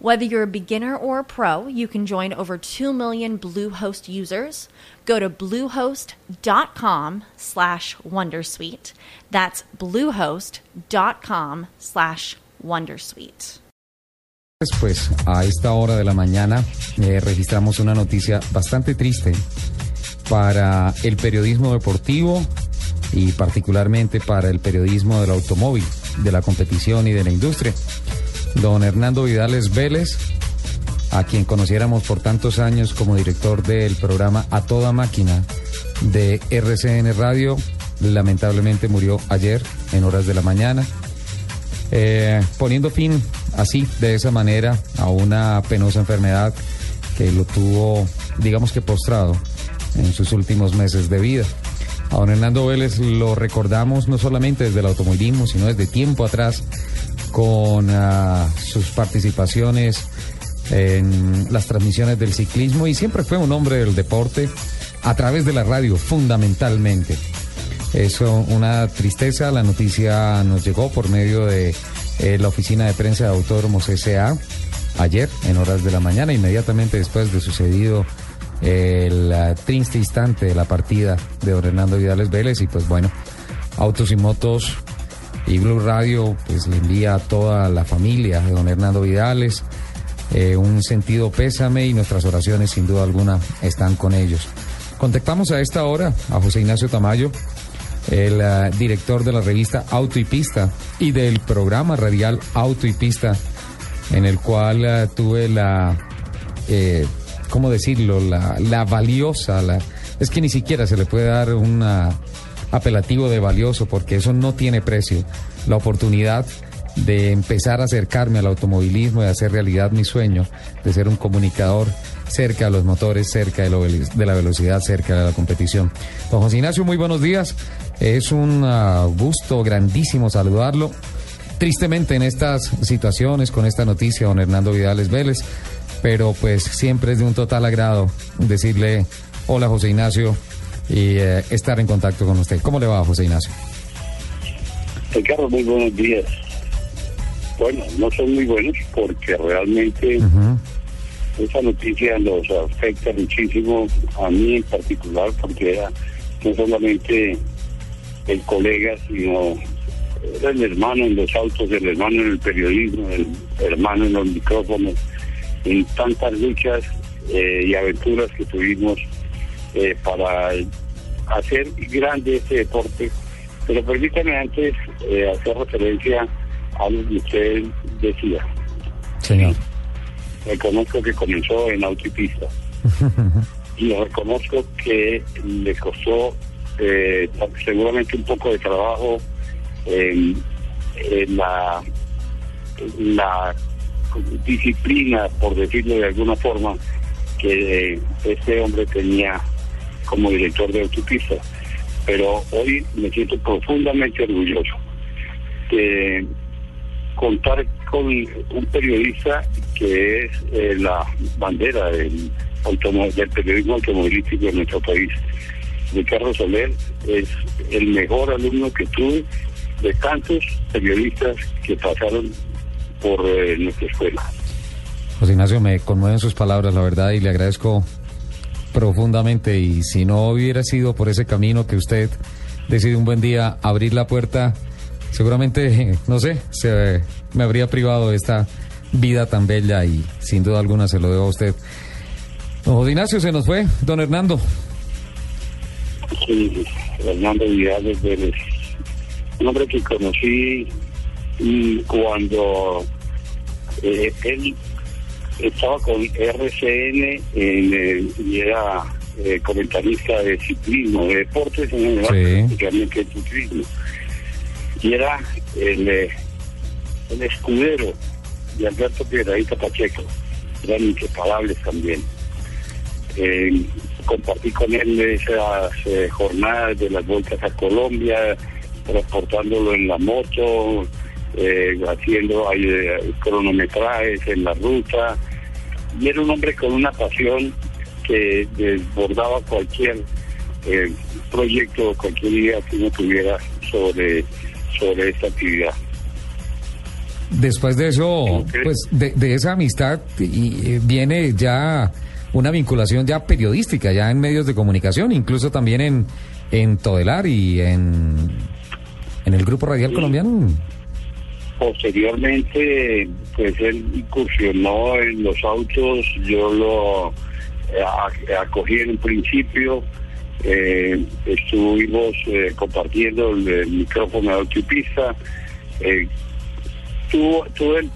Whether you're a beginner or a pro, you can join over 2 million Bluehost users. Go to bluehost.com slash wondersuite. That's bluehost.com slash wondersuite. Pues a esta hora de la mañana eh, registramos una noticia bastante triste para el periodismo deportivo y particularmente para el periodismo del automóvil, de la competición y de la industria. Don Hernando Vidales Vélez, a quien conociéramos por tantos años como director del programa A Toda Máquina de RCN Radio, lamentablemente murió ayer en horas de la mañana, eh, poniendo fin así, de esa manera, a una penosa enfermedad que lo tuvo, digamos que postrado en sus últimos meses de vida. A don Hernando Vélez lo recordamos no solamente desde el automovilismo, sino desde tiempo atrás con uh, sus participaciones en las transmisiones del ciclismo y siempre fue un hombre del deporte a través de la radio, fundamentalmente. Eso, una tristeza, la noticia nos llegó por medio de eh, la oficina de prensa de Autódromos S.A. ayer, en horas de la mañana, inmediatamente después de sucedido el uh, triste instante de la partida de Hernando Vidales Vélez y pues bueno, Autos y Motos y Blue Radio pues le envía a toda la familia de don Hernando Vidales eh, un sentido pésame y nuestras oraciones sin duda alguna están con ellos. Contactamos a esta hora a José Ignacio Tamayo, el uh, director de la revista Auto y Pista y del programa radial Auto y Pista, en el cual uh, tuve la, eh, ¿cómo decirlo?, la, la valiosa, es que ni siquiera se le puede dar una apelativo de valioso porque eso no tiene precio. La oportunidad de empezar a acercarme al automovilismo y hacer realidad mi sueño de ser un comunicador cerca de los motores, cerca de, de la velocidad, cerca de la competición. Don José Ignacio, muy buenos días. Es un uh, gusto grandísimo saludarlo. Tristemente en estas situaciones, con esta noticia, don Hernando Vidales Vélez, pero pues siempre es de un total agrado decirle, hola José Ignacio, y eh, estar en contacto con usted. ¿Cómo le va, José Ignacio? Ricardo, muy buenos días. Bueno, no son muy buenos porque realmente esa noticia nos afecta muchísimo a mí en particular porque era no solamente el colega, sino era el hermano en los autos, el hermano en el periodismo, el hermano en los micrófonos, en tantas luchas eh, y aventuras que tuvimos eh, para hacer grande este deporte. Pero permítame antes eh, hacer referencia a lo que usted decía. Señor. Reconozco que comenzó en autopista. y reconozco que le costó eh, seguramente un poco de trabajo en, la, la disciplina, por decirlo de alguna forma, que este hombre tenía como director de autopista. Pero hoy me siento profundamente orgulloso de contar con un periodista que es eh, la bandera del, periodismo automovilístico de nuestro país. Ricardo Soler es el mejor alumno que tuve de tantos periodistas que pasaron por eh, nuestra escuela. José Ignacio, me conmueven sus palabras, la verdad, y le agradezco profundamente. Y si no hubiera sido por ese camino que usted decide un buen día abrir la puerta, seguramente, no sé, se me habría privado de esta vida tan bella y sin duda alguna se lo debo a usted. Don Ignacio, se nos fue, don Hernando. Sí, Hernando Vidales Vélez. Un hombre que conocí y cuando Eh, él estaba con RCN en, y era eh, comentarista de ciclismo, de deportes en general, especialmente de ciclismo. Y era el, eh, el escudero de Alberto Piedradita Pacheco. Eran inseparables también. Eh, compartí con él esas jornadas de las vueltas a Colombia, transportándolo en la moto, haciendo cronometrajes en la ruta. Y era un hombre con una pasión que desbordaba cualquier eh, proyecto o cualquier idea que uno tuviera sobre, sobre esta actividad. Después de eso, pues de, esa amistad y, eh, viene ya una vinculación ya periodística, ya en medios de comunicación, incluso también en, en Todelar y en, en el Grupo Radial Colombiano. Posteriormente, pues él incursionó en los autos, yo lo eh, acogí en un principio, eh, estuvimos eh, compartiendo el, micrófono de autopista. Eh, tuve,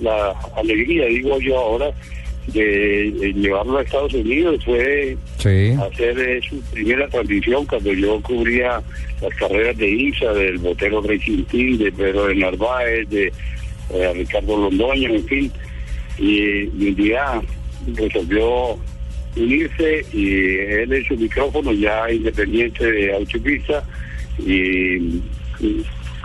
la alegría, digo yo ahora, de, llevarlo a Estados Unidos. Fue hacer su primera transmisión cuando yo cubría las carreras de ISA, del Botero Racing Team, de Pedro de Narváez, de Ricardo Londoño, en fin. Y un día resolvió unirse y él en su micrófono ya independiente de autopista y,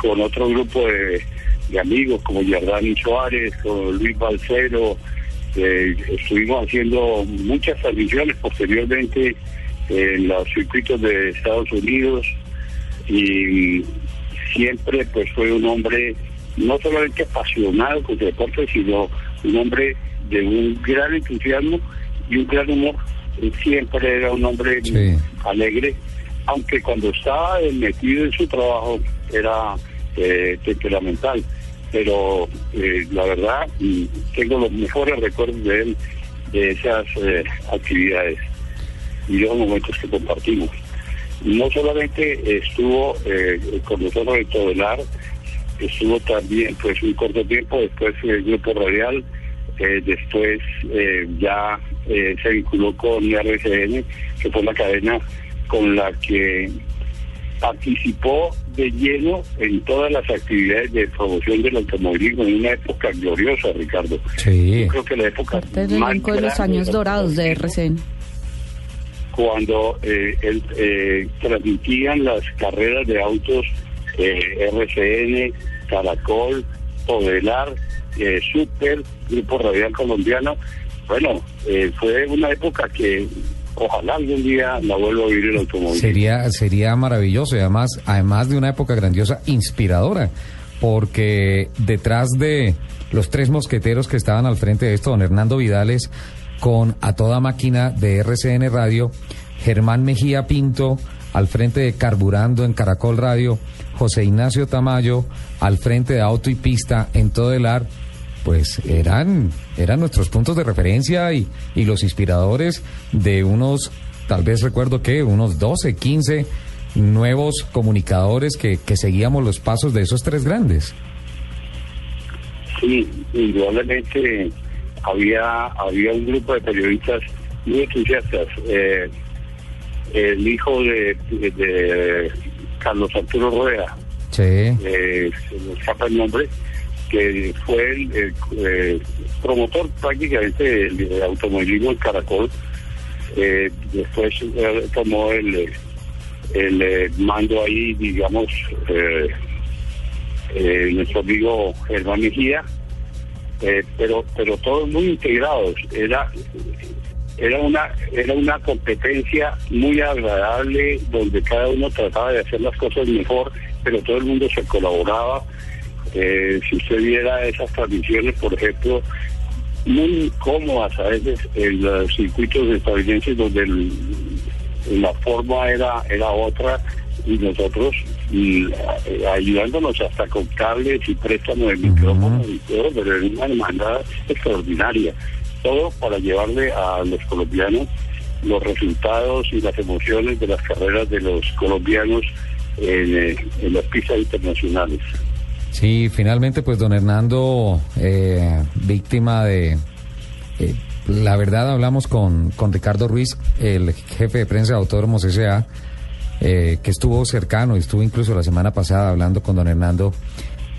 con otro grupo de, amigos como Yardani Suárez, con Luis Balcero, eh, estuvimos haciendo muchas transmisiones posteriormente en los circuitos de Estados Unidos y siempre pues fue un hombre no solamente apasionado con el deporte, sino un hombre de un gran entusiasmo y un gran humor. Siempre era un hombre alegre, aunque cuando estaba metido en su trabajo era eh, temperamental. Pero eh, la verdad, mm, tengo los mejores recuerdos de él, de esas eh, actividades y los momentos que compartimos. No solamente estuvo con nosotros en Todelar, estuvo también pues un corto tiempo después el Grupo Radial, eh, después eh, ya eh, se vinculó con RCN, que fue la cadena con la que participó de lleno en todas las actividades de promoción del automovilismo en una época gloriosa, Ricardo. Sí. creo que la época más de los años dorados de RCN. Cuando eh, transmitían las carreras de autos RCN, Caracol, Podelar, eh, Super, Grupo Radial Colombiano. Bueno, eh, fue una época que ojalá algún día la vuelva a vivir el automóvil. Sería, sería maravilloso y además, además de una época grandiosa, inspiradora, porque detrás de los tres mosqueteros que estaban al frente de esto, don Hernando Vidales, con a toda máquina de RCN Radio, Germán Mejía Pinto, al frente de Carburando en Caracol Radio, José Ignacio Tamayo, al frente de Auto y Pista en todo el ar pues eran, eran nuestros puntos de referencia y, y los inspiradores de unos, tal vez recuerdo que, unos 12, 15 nuevos comunicadores que, que seguíamos los pasos de esos tres grandes. Sí, indudablemente había, había un grupo de periodistas muy entusiastas. Eh, el hijo de, de, Carlos Arturo Rueda, sí. eh, se me escapa el nombre, que fue el, promotor prácticamente del automovilismo en Caracol. Eh, después eh, tomó el, el eh, mando ahí, digamos, nuestro amigo Germán Mejía, pero pero todos muy integrados. Era era una era una competencia muy agradable donde cada uno trataba de hacer las cosas mejor, pero todo el mundo se colaboraba eh, si usted viera esas transmisiones, por ejemplo, muy cómodas a veces en los circuitos estadounidenses donde la forma era, era otra y nosotros y, eh, ayudándonos hasta con cables y préstamos de micrófonos y todo, pero en una demanda extraordinaria. Todo para llevarle a los colombianos los resultados y las emociones de las carreras de los colombianos en, eh, en las pistas internacionales. Sí, finalmente pues don Hernando, eh, víctima de... eh, la verdad hablamos con, con Ricardo Ruiz, el jefe de prensa de Autódromos S.A., eh, que estuvo cercano, estuvo incluso la semana pasada hablando con don Hernando,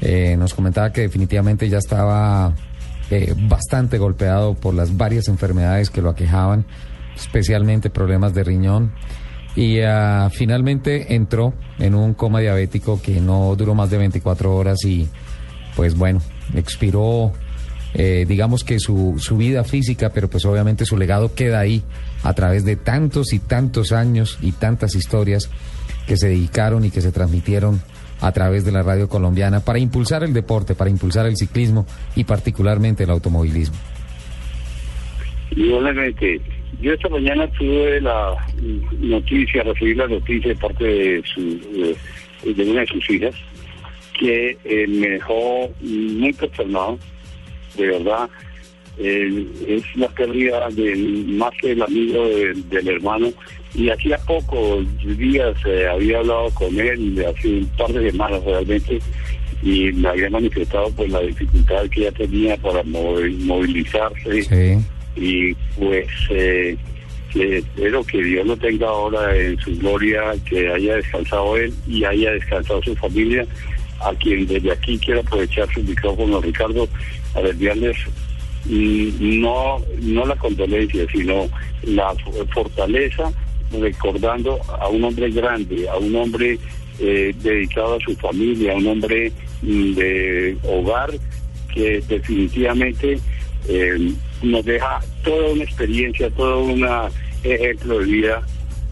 eh, nos comentaba que definitivamente ya estaba bastante golpeado por las varias enfermedades que lo aquejaban, especialmente problemas de riñón. Y ah, finalmente entró en un coma diabético que no duró más de 24 horas y pues bueno, expiró, eh, digamos que su, su vida física, pero pues obviamente su legado queda ahí a través de tantos y tantos años y tantas historias que se dedicaron y que se transmitieron a través de la radio colombiana para impulsar el deporte, para impulsar el ciclismo y particularmente el automovilismo. Igualmente, yo esta mañana tuve la noticia, recibí la noticia de parte de, su, de, de una de sus hijas, que eh, me dejó muy consternado, de verdad. Eh, es la pérdida de más que el amigo de- del hermano. Y hacía pocos días eh, había hablado con él, hace un par de semanas realmente, y me había manifestado pues la dificultad que ella tenía para movi- movilizarse. Y pues eh, espero que Dios lo tenga ahora en su gloria, que haya descansado él y haya descansado su familia, a quien desde aquí quiero aprovechar su micrófono, Ricardo, para enviarles mm, no, no la condolencia, sino la fortaleza, recordando a un hombre grande, a un hombre eh, dedicado a su familia, a un hombre mm, de hogar que definitivamente eh, nos deja toda una experiencia, todo un ejemplo de vida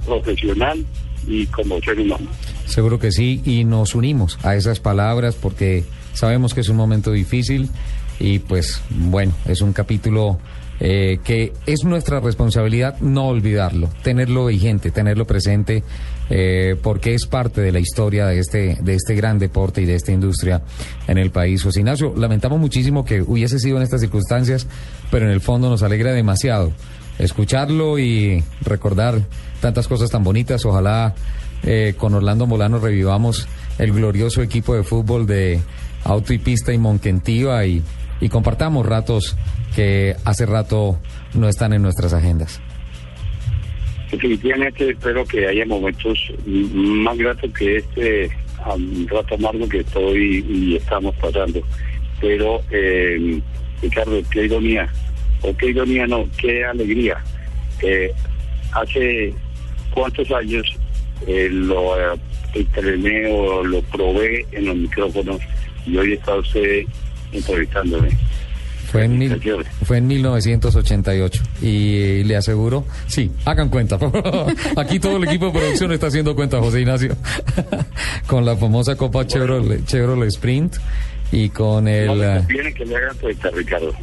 profesional y como ser humano. Seguro que sí, y nos unimos a esas palabras porque sabemos que es un momento difícil y pues bueno, es un capítulo eh, que es nuestra responsabilidad no olvidarlo, tenerlo vigente, tenerlo presente, eh, porque es parte de la historia de este, de este gran deporte y de esta industria en el país. José Ignacio, lamentamos muchísimo que hubiese sido en estas circunstancias, pero en el fondo nos alegra demasiado escucharlo y recordar tantas cosas tan bonitas. Ojalá eh, con Orlando Molano revivamos el glorioso equipo de fútbol de Auto y Pista y Monquentiva y, y compartamos ratos que hace rato no están en nuestras agendas. Definitivamente espero que haya momentos más gratos que este rato amargo que estoy y estamos pasando. Pero, eh, Ricardo, qué ironía, o qué ironía no, qué alegría. Eh, hace cuántos años eh, lo eh, entrené o lo probé en los micrófonos y hoy está usted entrevistándome. Fue en, mil- fue en 1988 y le aseguro, sí, hagan cuenta. Aquí todo el equipo de producción está haciendo cuenta, José Ignacio, con la famosa Copa Chevrolet, Chevrolet Sprint y con No el eh, conviene que le hagan cuenta, Ricardo.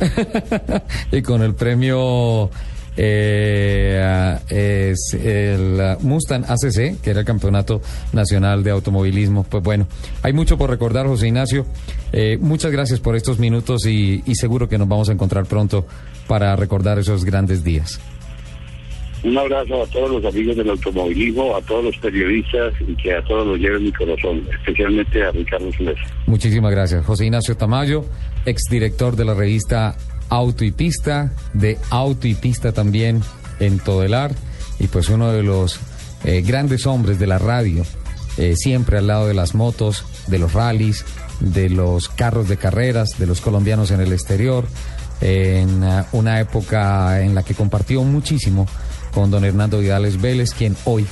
y con el premio eh, es el Mustang ACC, que era el campeonato nacional de automovilismo. Pues bueno, hay mucho por recordar, José Ignacio. Eh, muchas gracias por estos minutos y, y seguro que nos vamos a encontrar pronto para recordar esos grandes días. Un abrazo a todos los amigos del automovilismo, a todos los periodistas y que a todos los lleve en mi corazón, especialmente a Ricardo Suárez. Muchísimas gracias. José Ignacio Tamayo, exdirector de la revista Auto y Pista, de Auto y Pista también en Todelar, y pues uno de los eh, grandes hombres de la radio, eh, siempre al lado de las motos, de los rallies, de los carros de carreras, de los colombianos en el exterior, en uh, una época en la que compartió muchísimo con don Hernando Vidales Vélez, quien hoy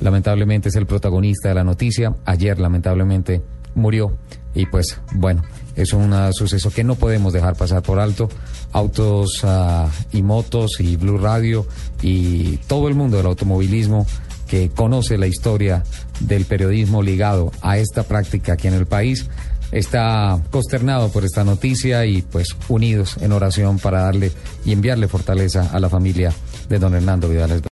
lamentablemente es el protagonista de la noticia. Ayer lamentablemente murió y pues bueno, es un suceso que no podemos dejar pasar por alto. Autos uh, y motos y Blue Radio y todo el mundo del automovilismo que conoce la historia del periodismo ligado a esta práctica aquí en el país está consternado por esta noticia y pues unidos en oración para darle y enviarle fortaleza a la familia de don Hernando Vidales.